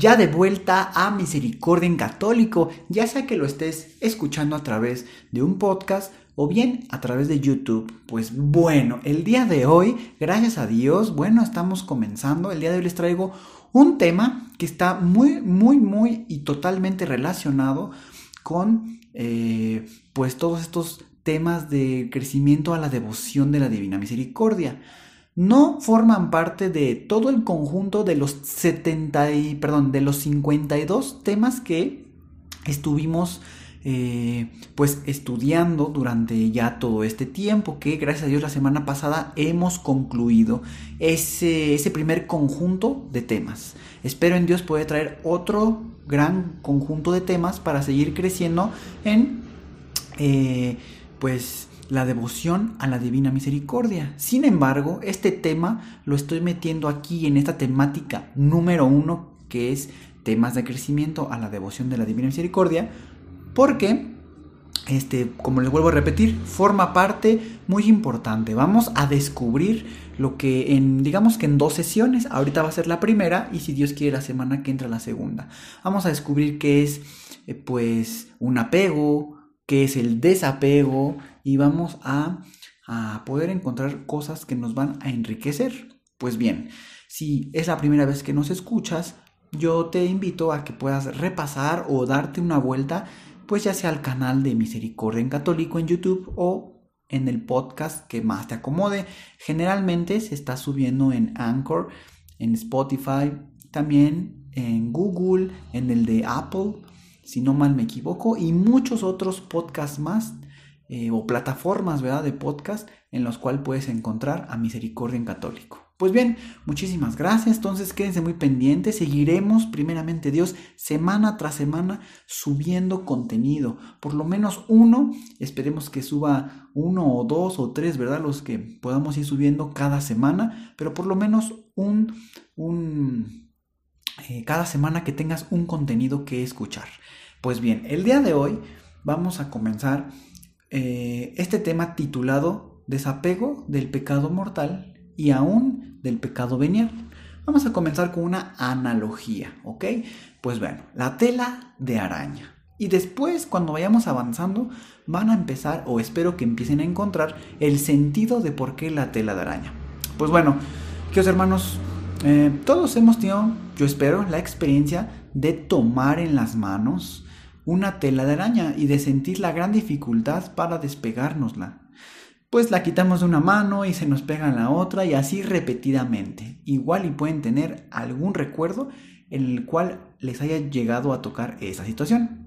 Ya de vuelta a Misericordia en Católico, ya sea que lo estés escuchando a través de un podcast o bien a través de YouTube. Pues bueno, el día de hoy, gracias a Dios, bueno, estamos comenzando. El día de hoy les traigo un tema que está muy, muy, muy y totalmente relacionado con eh, pues todos estos temas de crecimiento a la devoción de la Divina Misericordia. No forman parte de todo el conjunto de los 70 y, perdón, de los 52 temas que estuvimos eh, pues estudiando durante ya todo este tiempo que gracias a Dios la semana pasada hemos concluido ese, ese primer conjunto de temas. Espero en Dios poder traer otro gran conjunto de temas para seguir creciendo en eh, pues la devoción a la divina misericordia. Sin embargo, este tema lo estoy metiendo aquí en esta temática número uno, que es temas de crecimiento a la devoción de la divina misericordia, porque, este, como les vuelvo a repetir, forma parte muy importante. Vamos a descubrir lo que en, digamos que en dos sesiones, ahorita va a ser la primera y si Dios quiere la semana que entra la segunda. Vamos a descubrir qué es, eh, pues, un apego, que es el desapego y vamos a, poder encontrar cosas que nos van a enriquecer. Pues bien, si es la primera vez que nos escuchas, yo te invito a que puedas repasar o darte una vuelta, pues ya sea al canal de Misericordia en Católico en YouTube o en el podcast que más te acomode. Generalmente se está subiendo en Anchor, en Spotify, también en Google, en el de Apple si no mal me equivoco, y muchos otros podcasts más eh, o plataformas ¿verdad? de podcast en los cuales puedes encontrar a Misericordia en Católico. Pues bien, muchísimas gracias. Entonces quédense muy pendientes. Seguiremos, primeramente Dios, semana tras semana subiendo contenido. Por lo menos uno. Esperemos que suba uno o dos o tres, ¿verdad? Los que podamos ir subiendo cada semana. Pero por lo menos un, un eh, cada semana que tengas un contenido que escuchar. Pues bien, el día de hoy vamos a comenzar eh, este tema titulado Desapego del pecado mortal y aún del pecado venial. Vamos a comenzar con una analogía, ¿ok? Pues bueno, la tela de araña. Y después, cuando vayamos avanzando, van a empezar, o espero que empiecen a encontrar, el sentido de por qué la tela de araña. Pues bueno, queridos hermanos, eh, todos hemos tenido, yo espero, la experiencia de tomar en las manos una tela de araña y de sentir la gran dificultad para despegárnosla. Pues la quitamos de una mano y se nos pega en la otra y así repetidamente. Igual y pueden tener algún recuerdo en el cual les haya llegado a tocar esa situación.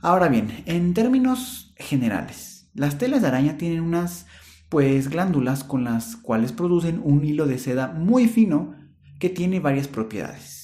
Ahora bien, en términos generales, las telas de araña tienen unas pues glándulas con las cuales producen un hilo de seda muy fino que tiene varias propiedades.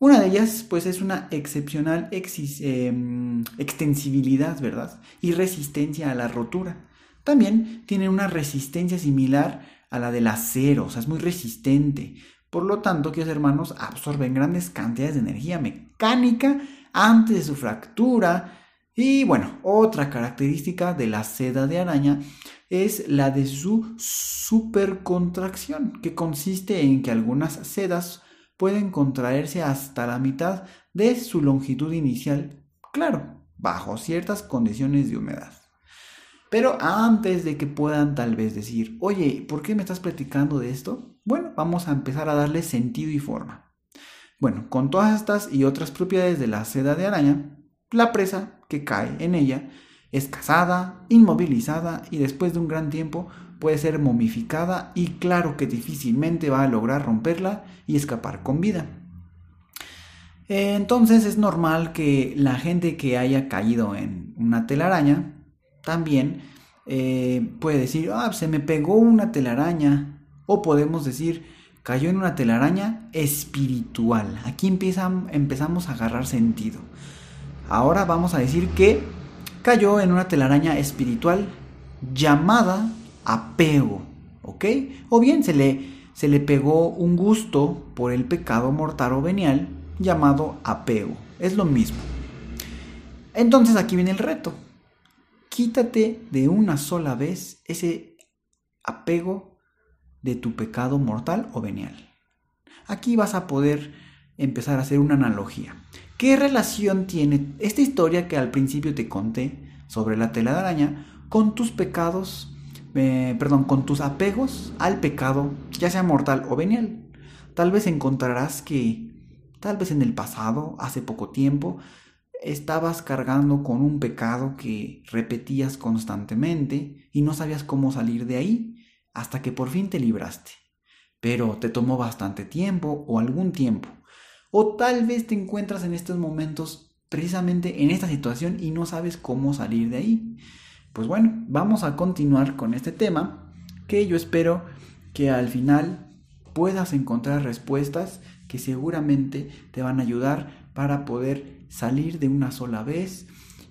Una de ellas, pues, es una excepcional em, extensibilidad, ¿verdad? Y resistencia a la rotura. También tiene una resistencia similar a la del acero, o sea, es muy resistente. Por lo tanto, que los hermanos absorben grandes cantidades de energía mecánica antes de su fractura. Y bueno, otra característica de la seda de araña es la de su supercontracción, que consiste en que algunas sedas pueden contraerse hasta la mitad de su longitud inicial, claro, bajo ciertas condiciones de humedad. Pero antes de que puedan tal vez decir, oye, ¿por qué me estás platicando de esto? Bueno, vamos a empezar a darle sentido y forma. Bueno, con todas estas y otras propiedades de la seda de araña, la presa que cae en ella es cazada, inmovilizada y después de un gran tiempo puede ser momificada y claro que difícilmente va a lograr romperla y escapar con vida. Entonces es normal que la gente que haya caído en una telaraña también eh, puede decir, ah, se me pegó una telaraña. O podemos decir, cayó en una telaraña espiritual. Aquí empezamos a agarrar sentido. Ahora vamos a decir que cayó en una telaraña espiritual llamada apego, ¿ok? O bien se le, se le pegó un gusto por el pecado mortal o venial llamado apego. Es lo mismo. Entonces aquí viene el reto. Quítate de una sola vez ese apego de tu pecado mortal o venial. Aquí vas a poder empezar a hacer una analogía. ¿Qué relación tiene esta historia que al principio te conté sobre la tela de araña con tus pecados, eh, perdón, con tus apegos al pecado, ya sea mortal o venial? Tal vez encontrarás que, tal vez en el pasado, hace poco tiempo, estabas cargando con un pecado que repetías constantemente y no sabías cómo salir de ahí hasta que por fin te libraste. Pero te tomó bastante tiempo o algún tiempo. O tal vez te encuentras en estos momentos precisamente en esta situación y no sabes cómo salir de ahí. Pues bueno, vamos a continuar con este tema que yo espero que al final puedas encontrar respuestas que seguramente te van a ayudar para poder salir de una sola vez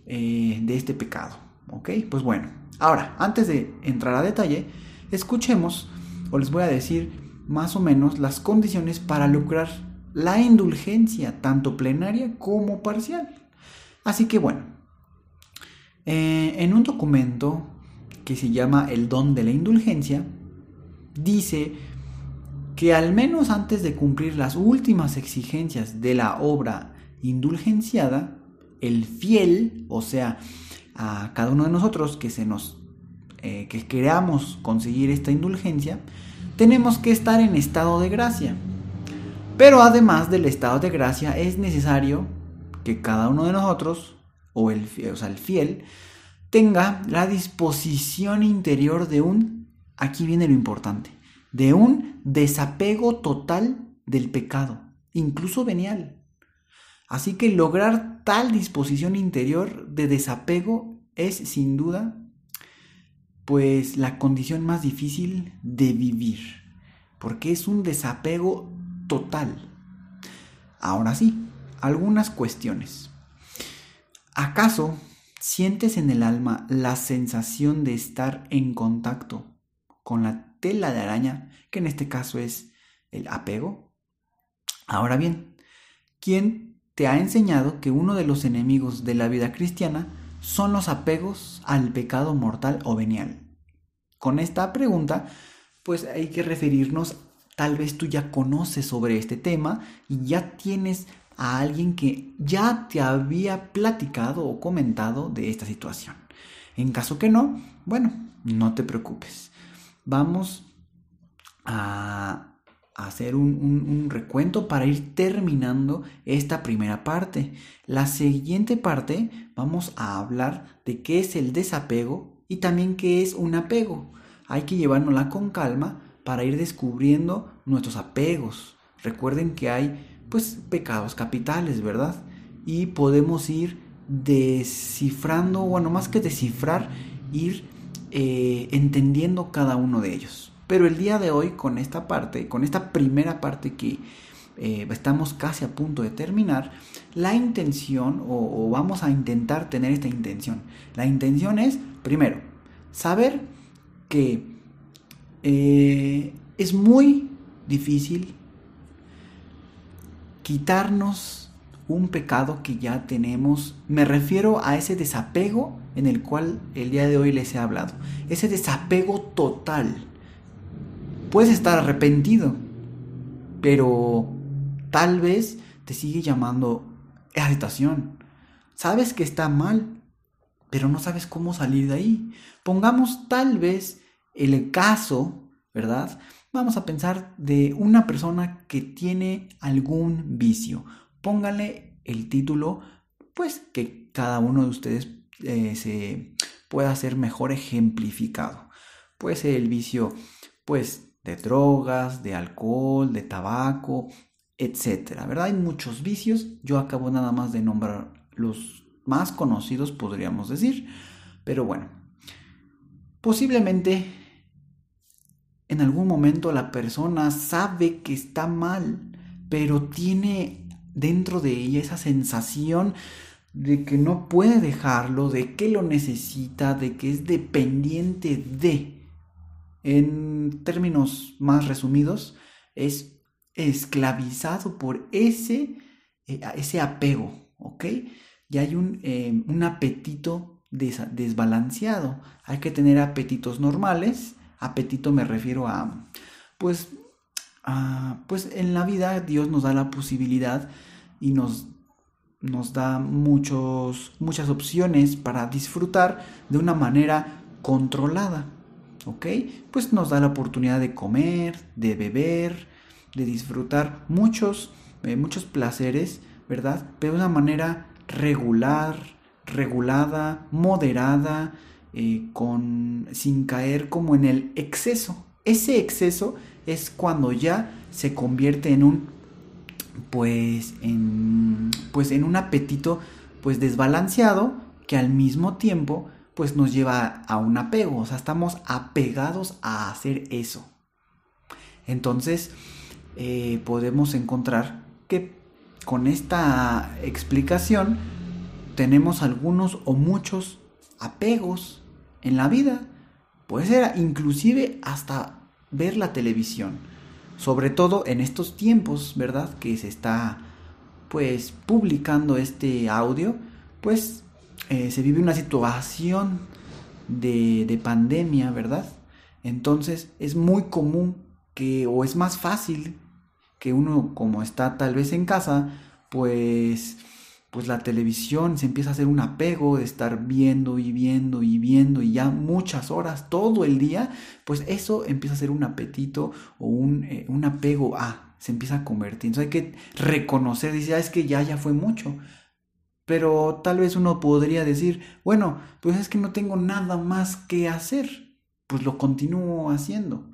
eh, de este pecado. ¿Ok? Pues bueno, ahora, antes de entrar a detalle, escuchemos o les voy a decir más o menos las condiciones para lograr la indulgencia, tanto plenaria como parcial. Así que bueno, eh, en un documento que se llama El don de la indulgencia, dice que al menos antes de cumplir las últimas exigencias de la obra indulgenciada, el fiel, o sea, a cada uno de nosotros que se nos eh, que queramos conseguir esta indulgencia, tenemos que estar en estado de gracia. Pero además del estado de gracia es necesario que cada uno de nosotros, o el, sea, el fiel, tenga la disposición interior de un, aquí viene lo importante, de un desapego total del pecado, incluso venial. Así que lograr tal disposición interior de desapego es sin duda pues la condición más difícil de vivir, porque es un desapego total. Ahora sí, algunas cuestiones. ¿Acaso sientes en el alma la sensación de estar en contacto con la tela de araña, que en este caso es el apego? Ahora bien, ¿quién te ha enseñado que uno de los enemigos de la vida cristiana son los apegos al pecado mortal o venial? Con esta pregunta, pues hay que referirnos, tal vez tú ya conoces sobre este tema y ya tienes a alguien que ya te había platicado o comentado de esta situación. En caso que no, bueno, no te preocupes. Vamos a hacer un, recuento para ir terminando esta primera parte. La siguiente parte vamos a hablar de qué es el desapego y también qué es un apego. Hay que llevárnosla con calma para ir descubriendo nuestros apegos. Recuerden que hay pues pecados capitales, ¿verdad? Y podemos ir descifrando, bueno, más que descifrar, ir eh, entendiendo cada uno de ellos. Pero el día de hoy, con esta parte, con esta primera parte que eh, estamos casi a punto de terminar, la intención, o, vamos a intentar tener esta intención, la intención es, primero, saber que eh, es muy difícil quitarnos un pecado que ya tenemos. Me refiero a ese desapego en el cual el día de hoy les he hablado. Ese desapego total Puedes estar arrepentido, pero tal vez te sigue llamando agitación. Sabes que está mal, pero no sabes cómo salir de ahí. Pongamos tal vez el caso, ¿verdad? Vamos a pensar de una persona que tiene algún vicio. Póngale el título, pues que cada uno de ustedes eh, se pueda ser mejor ejemplificado. Puede ser el vicio, pues, de drogas, de alcohol, de tabaco, etcétera, ¿verdad? Hay muchos vicios, yo acabo nada más de nombrar los más conocidos, podríamos decir, pero bueno, posiblemente en algún momento la persona sabe que está mal, pero tiene dentro de ella esa sensación de que no puede dejarlo, de que lo necesita, de que es dependiente de. En términos más resumidos, es esclavizado por ese, eh, ese apego, ¿ok? Y hay un, eh, un apetito desbalanceado. Hay que tener apetitos normales. Apetito me refiero a, pues, pues en la vida Dios nos da la posibilidad y nos nos da muchos, muchas opciones para disfrutar de una manera controlada. ¿Ok? Pues nos da la oportunidad de comer, de beber, de disfrutar muchos, eh, muchos placeres, ¿verdad? Pero de una manera regular, regulada, moderada, eh, con, sin caer como en el exceso. Ese exceso es cuando ya se convierte en un pues en, pues en un apetito pues desbalanceado que al mismo tiempo pues nos lleva a un apego, o sea, estamos apegados a hacer eso. Entonces, eh, podemos encontrar que con esta explicación tenemos algunos o muchos apegos en la vida. Puede ser inclusive hasta ver la televisión sobre todo en estos tiempos, ¿verdad? Que se está pues publicando este audio, pues eh, se vive una situación de, de pandemia, ¿verdad? Entonces es muy común que, o es más fácil que uno como está tal vez en casa, pues pues la televisión se empieza a hacer un apego de estar viendo y viendo y viendo y ya muchas horas, todo el día, pues eso empieza a ser un apetito o un, eh, un apego a, se empieza a convertir. Entonces hay que reconocer, dice, ah, es que ya, ya fue mucho. Pero tal vez uno podría decir, bueno, pues es que no tengo nada más que hacer, pues lo continúo haciendo.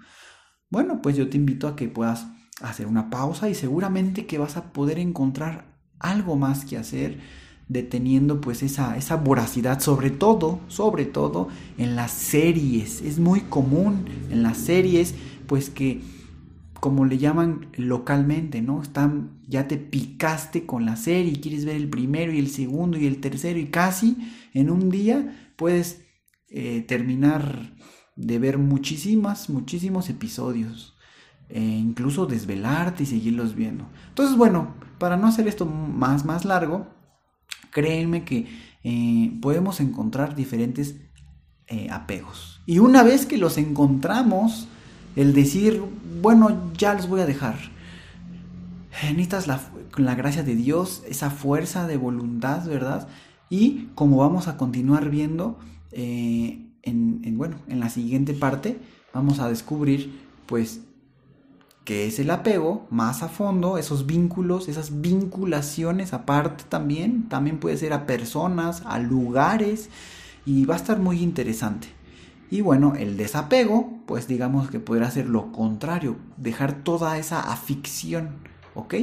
Bueno, pues yo te invito a que puedas hacer una pausa y seguramente que vas a poder encontrar algo más que hacer, deteniendo pues esa, esa voracidad, sobre todo, sobre todo en las series. Es muy común en las series, pues que como le llaman localmente, ¿no? Están, ya te picaste con la serie y quieres ver el primero y el segundo y el tercero y casi en un día puedes eh, terminar de ver muchísimas, muchísimos episodios. E incluso desvelarte y seguirlos viendo. Entonces, bueno, para no hacer esto más, más largo, créanme que eh, podemos encontrar diferentes eh, apegos. Y una vez que los encontramos, el decir, bueno, ya los voy a dejar. Eh, necesitas la, la gracia de Dios, esa fuerza de voluntad, ¿verdad? Y como vamos a continuar viendo, en, en, bueno, en la siguiente parte, vamos a descubrir, pues, que es el apego más a fondo, esos vínculos, esas vinculaciones aparte también, también puede ser a personas, a lugares y va a estar muy interesante. Y bueno, el desapego, pues digamos que podrá ser lo contrario, dejar toda esa afición, ¿ok?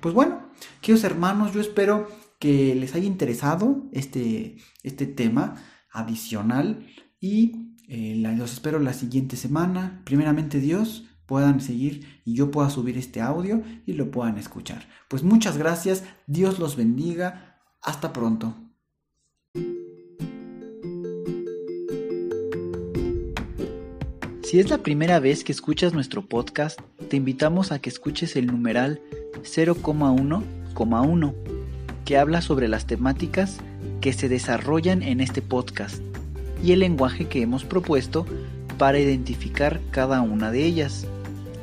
Pues bueno, queridos hermanos, yo espero que les haya interesado este, este tema adicional y eh, los espero la siguiente semana. Primeramente Dios, puedan seguir y yo pueda subir este audio y lo puedan escuchar. Pues muchas gracias, Dios los bendiga, hasta pronto. Si es la primera vez que escuchas nuestro podcast, te invitamos a que escuches el numeral 0,1,1, que habla sobre las temáticas que se desarrollan en este podcast y el lenguaje que hemos propuesto para identificar cada una de ellas